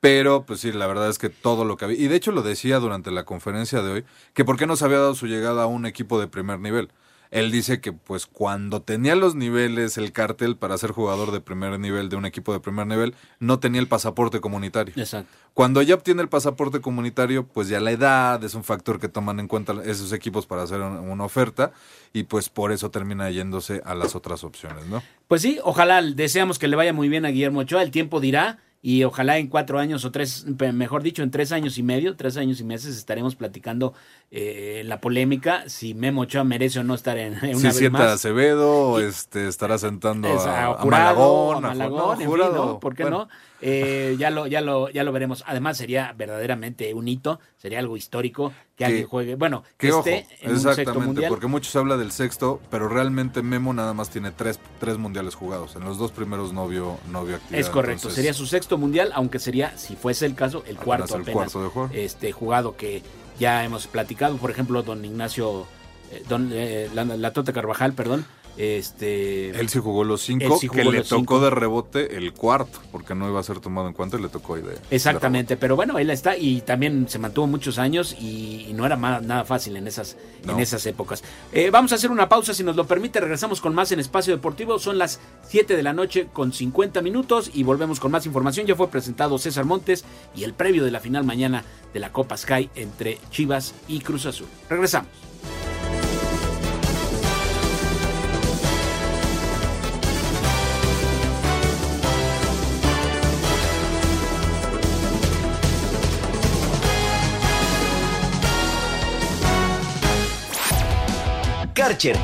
Pero, pues sí, la verdad es que todo lo que había. Y de hecho lo decía durante la conferencia de hoy, que por qué no se había dado su llegada a un equipo de primer nivel. Él dice que, pues, cuando tenía los niveles, el cartel para ser jugador de primer nivel de un equipo de primer nivel, no tenía el pasaporte comunitario. Exacto. Cuando ya obtiene el pasaporte comunitario, pues ya la edad es un factor que toman en cuenta esos equipos para hacer un- una oferta y pues por eso termina yéndose a las otras opciones, ¿no? Pues sí, ojalá deseamos que le vaya muy bien a Guillermo Ochoa, el tiempo dirá y ojalá en cuatro años o tres, mejor dicho, en tres años y medio, tres años y meses estaremos platicando eh, la polémica si Memo Ochoa merece o no estar en, en una si vez sienta a más. Acevedo, este, estará sentando Es a, a a Jurado, Malagón, a a Ju- Malagón, no, en fin. ¿no? ¿Por qué Bueno, no? Eh, ya lo, ya lo, ya lo veremos. Además sería verdaderamente un hito, sería algo histórico que, alguien juegue, bueno, que, Que ojo, esté en un sexto exactamente, mundial. porque mucho se habla del sexto, pero realmente Memo nada más tiene tres, tres mundiales jugados. En los dos primeros no vio, no vio actividad. Es correcto, entonces- sería su sexto mundial, aunque sería, si fuese el caso, el cuarto el apenas. cuarto de juego. Este jugado que ya hemos platicado, por ejemplo, don Ignacio, eh, don eh, la, la Tota Carvajal, perdón, este Él sí jugó los cinco, que le tocó cinco. de rebote el cuarto, porque no iba a ser tomado en cuenta y le tocó ahí de. Exactamente, pero bueno, él está y también se mantuvo muchos años y, y no era nada fácil en esas, en esas épocas. Eh, vamos a hacer una pausa, si nos lo permite, regresamos con más en Espacio Deportivo. Son las 7 de la noche con 50 minutos y volvemos con más información. Ya fue presentado César Montes y el previo de la final mañana de la Copa Sky entre Chivas y Cruz Azul. Regresamos.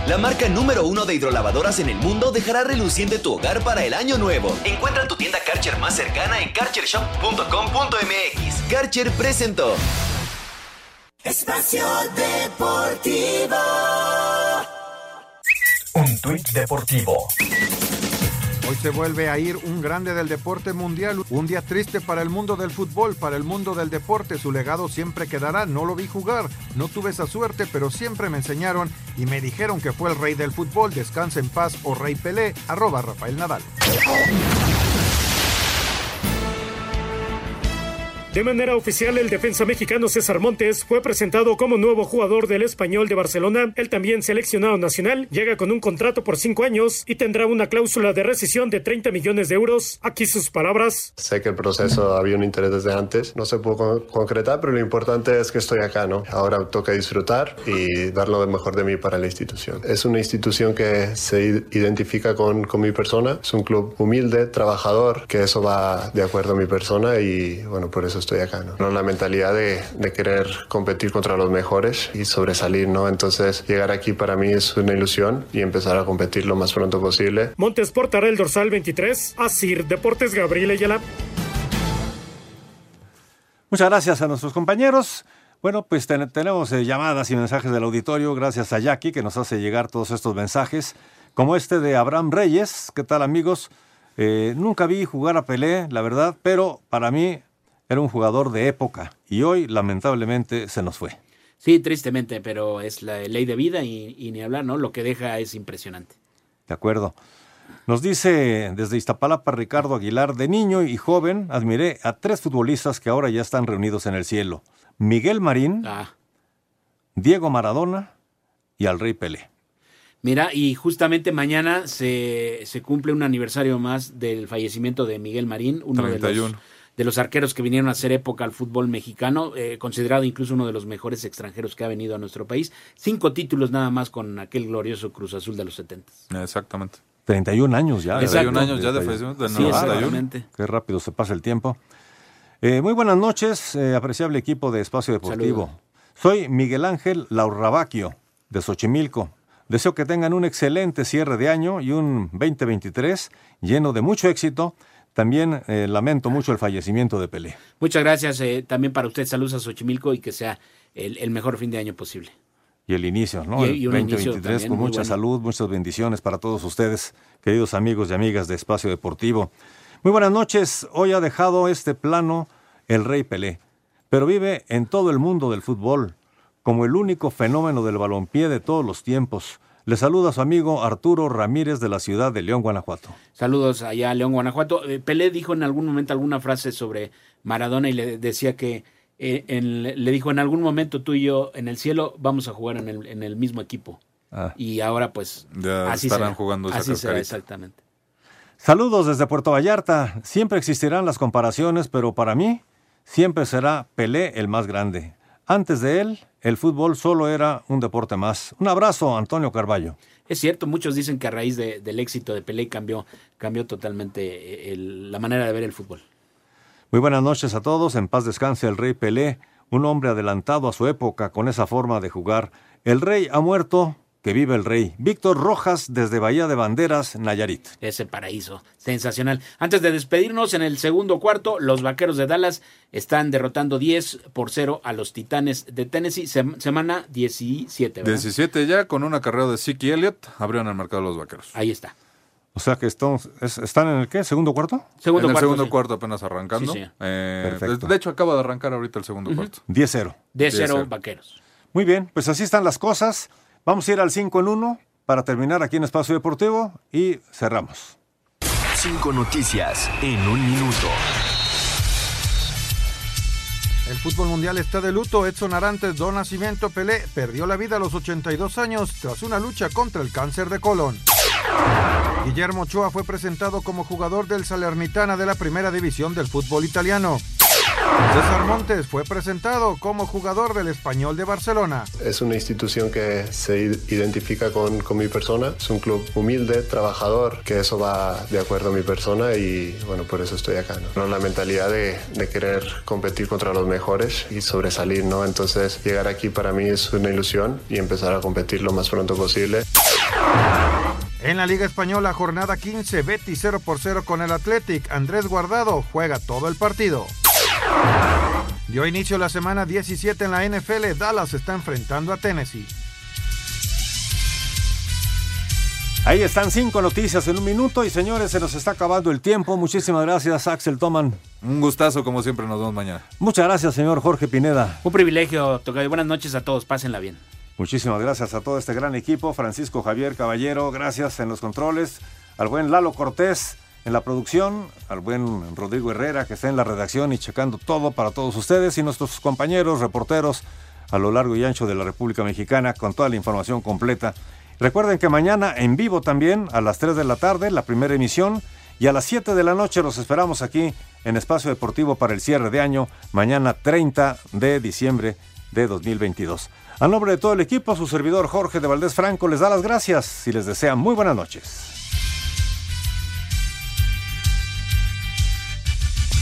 La marca número uno de hidrolavadoras en el mundo, dejará reluciente tu hogar para el año nuevo. Encuentra tu tienda Karcher más cercana en karchershop.com.mx. Karcher presentó. Espacio Deportivo. Un tuit deportivo. Hoy se vuelve a ir un grande del deporte mundial, un día triste para el mundo del fútbol, para el mundo del deporte, su legado siempre quedará, no lo vi jugar, no tuve esa suerte, pero siempre me enseñaron y me dijeron que fue el rey del fútbol, descansa en paz o rey Pelé, arroba Rafael. De manera oficial, el defensa mexicano César Montes fue presentado como nuevo jugador del Español de Barcelona. El también seleccionado nacional llega con un contrato por cinco años y tendrá una cláusula de rescisión de 30 millones de euros. Aquí sus palabras. Sé que el proceso había un interés desde antes, no se pudo con- concretar, pero lo importante es que estoy acá, ¿no? Ahora toca disfrutar y dar lo mejor de mí para la institución. Es una institución que se identifica con, con mi persona, es un club humilde, trabajador, que eso va de acuerdo a mi persona y bueno, por eso estoy acá, ¿no? ¿No? La mentalidad de, de querer competir contra los mejores y sobresalir, ¿no? Entonces llegar aquí para mí es una ilusión y empezar a competir lo más pronto posible. Montes portará el dorsal 23. Asir Deportes Gabriel Ayala. Muchas gracias a nuestros compañeros. Bueno, pues tenemos eh, llamadas y mensajes del auditorio, gracias a Jackie que nos hace llegar todos estos mensajes, como este de Abraham Reyes. ¿Qué tal amigos? Eh, nunca vi jugar a Pelé, la verdad, pero para mí era un jugador de época y hoy lamentablemente se nos fue. Sí, tristemente, pero es la ley de vida y, y ni hablar, ¿no? Lo que deja es impresionante. De acuerdo. Nos dice desde Iztapalapa Ricardo Aguilar, de niño y joven admiré a tres futbolistas que ahora ya están reunidos en el cielo. Miguel Marín, Ah, Diego Maradona y al Rey Pelé. mira, y justamente mañana se, se cumple un aniversario más del fallecimiento de Miguel Marín, uno de los, 31. De los arqueros que vinieron a hacer época al fútbol mexicano, eh, considerado incluso uno de los mejores extranjeros que ha venido a nuestro país. Cinco títulos nada más con aquel glorioso Cruz Azul de los 70. Exactamente. 31 años ya. 31 ¿verdad? años ya de fallecimiento, Sí, 91. exactamente. Qué rápido se pasa el tiempo. Eh, muy buenas noches, eh, apreciable equipo de Espacio Deportivo. Saludo. Soy Miguel Ángel Laurrabaquio, de Xochimilco. Deseo que tengan un excelente cierre de año y un 2023 lleno de mucho éxito. También eh, lamento mucho el fallecimiento de Pelé. Muchas gracias eh, también para usted. Saludos a Xochimilco y que sea el, el mejor fin de año posible. Y el inicio, ¿no? Y- el y un inicio 2023 también con mucha bueno. salud, muchas bendiciones para todos ustedes, queridos amigos y amigas de Espacio Deportivo. Muy buenas noches. Hoy ha dejado este plano el Rey Pelé, pero vive en todo el mundo del fútbol como el único fenómeno del balompié de todos los tiempos. Le saluda su amigo Arturo Ramírez de la ciudad de León, Guanajuato. Saludos allá a León, Guanajuato. Eh, Pelé dijo en algún momento alguna frase sobre Maradona y le decía que eh, en- le dijo en algún momento tú y yo en el cielo vamos a jugar en el, en el mismo equipo. Ah. Y ahora pues Ya así estarán será. jugando esa así será, exactamente. Saludos desde Puerto Vallarta. Siempre existirán las comparaciones, pero para mí siempre será Pelé el más grande. Antes de él, el fútbol solo era un deporte más. Un abrazo, Antonio Carballo. Es cierto, muchos dicen que a raíz de- del éxito de Pelé cambió, cambió totalmente eh, el- la manera de ver el fútbol. Muy buenas noches a todos. En paz descanse el rey Pelé, un hombre adelantado a su época con esa forma de jugar. El rey ha muerto, que vive el rey. Víctor Rojas desde Bahía de Banderas, Nayarit. Ese paraíso, sensacional. Antes de despedirnos, en el segundo cuarto, los vaqueros de Dallas están derrotando 10 por 0 a los Titanes de Tennessee, sem- semana 17. ¿verdad? 17 ya con un acarreo de Siki Elliott abrieron el mercado los vaqueros. Ahí está. O sea que estamos, es- están en el qué? ¿Segundo cuarto? Segundo en el cuarto, segundo sí. cuarto apenas arrancando. Sí, señor. Eh, Perfecto. de hecho, acaba de arrancar ahorita el segundo cuarto. 10-0. De 0 10-0. vaqueros. Muy bien, pues así están las cosas. Vamos a ir al 5 en 1 para terminar aquí en Espacio Deportivo y cerramos. Cinco noticias en un minuto. El fútbol mundial está de luto. Edson Arantes do Nascimento Pelé perdió la vida a los 82 años tras una lucha contra el cáncer de colon. Guillermo Ochoa fue presentado como jugador del Salernitana de la primera división del fútbol italiano. César Montes fue presentado como jugador del Español de Barcelona. Es una institución que se identifica con, con mi persona. Es un club humilde, trabajador, que eso va de acuerdo a mi persona y bueno, por eso estoy acá. ¿no? La mentalidad de, de querer competir contra los mejores y sobresalir, ¿no? Entonces llegar aquí para mí es una ilusión y empezar a competir lo más pronto posible. En la Liga Española, jornada 15, Betis 0 por 0 con el Athletic. Andrés Guardado juega todo el partido. Dio inicio la semana 17 en la NFL. Dallas está enfrentando a Tennessee. Ahí están cinco noticias en un minuto y señores, se nos está acabando el tiempo. Muchísimas gracias, Axel Toman. Un gustazo, como siempre, nos vemos mañana. Muchas gracias, señor Jorge Pineda. Un privilegio, Tocayo. Buenas noches a todos, pásenla bien. Muchísimas gracias a todo este gran equipo. Francisco Javier Caballero, gracias en los controles. Al buen Lalo Cortés en la producción. Al buen Rodrigo Herrera que está en la redacción y checando todo para todos ustedes. Y nuestros compañeros reporteros a lo largo y ancho de la República Mexicana con toda la información completa. Recuerden que mañana en vivo también a las 3 de la tarde, la primera emisión. Y a las 7 de la noche los esperamos aquí en Espacio Deportivo para el cierre de año, mañana 30 de diciembre de 2022. A nombre de todo el equipo, su servidor Jorge de Valdés Franco les da las gracias y les desea muy buenas noches.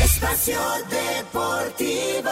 Espacio Deportivo.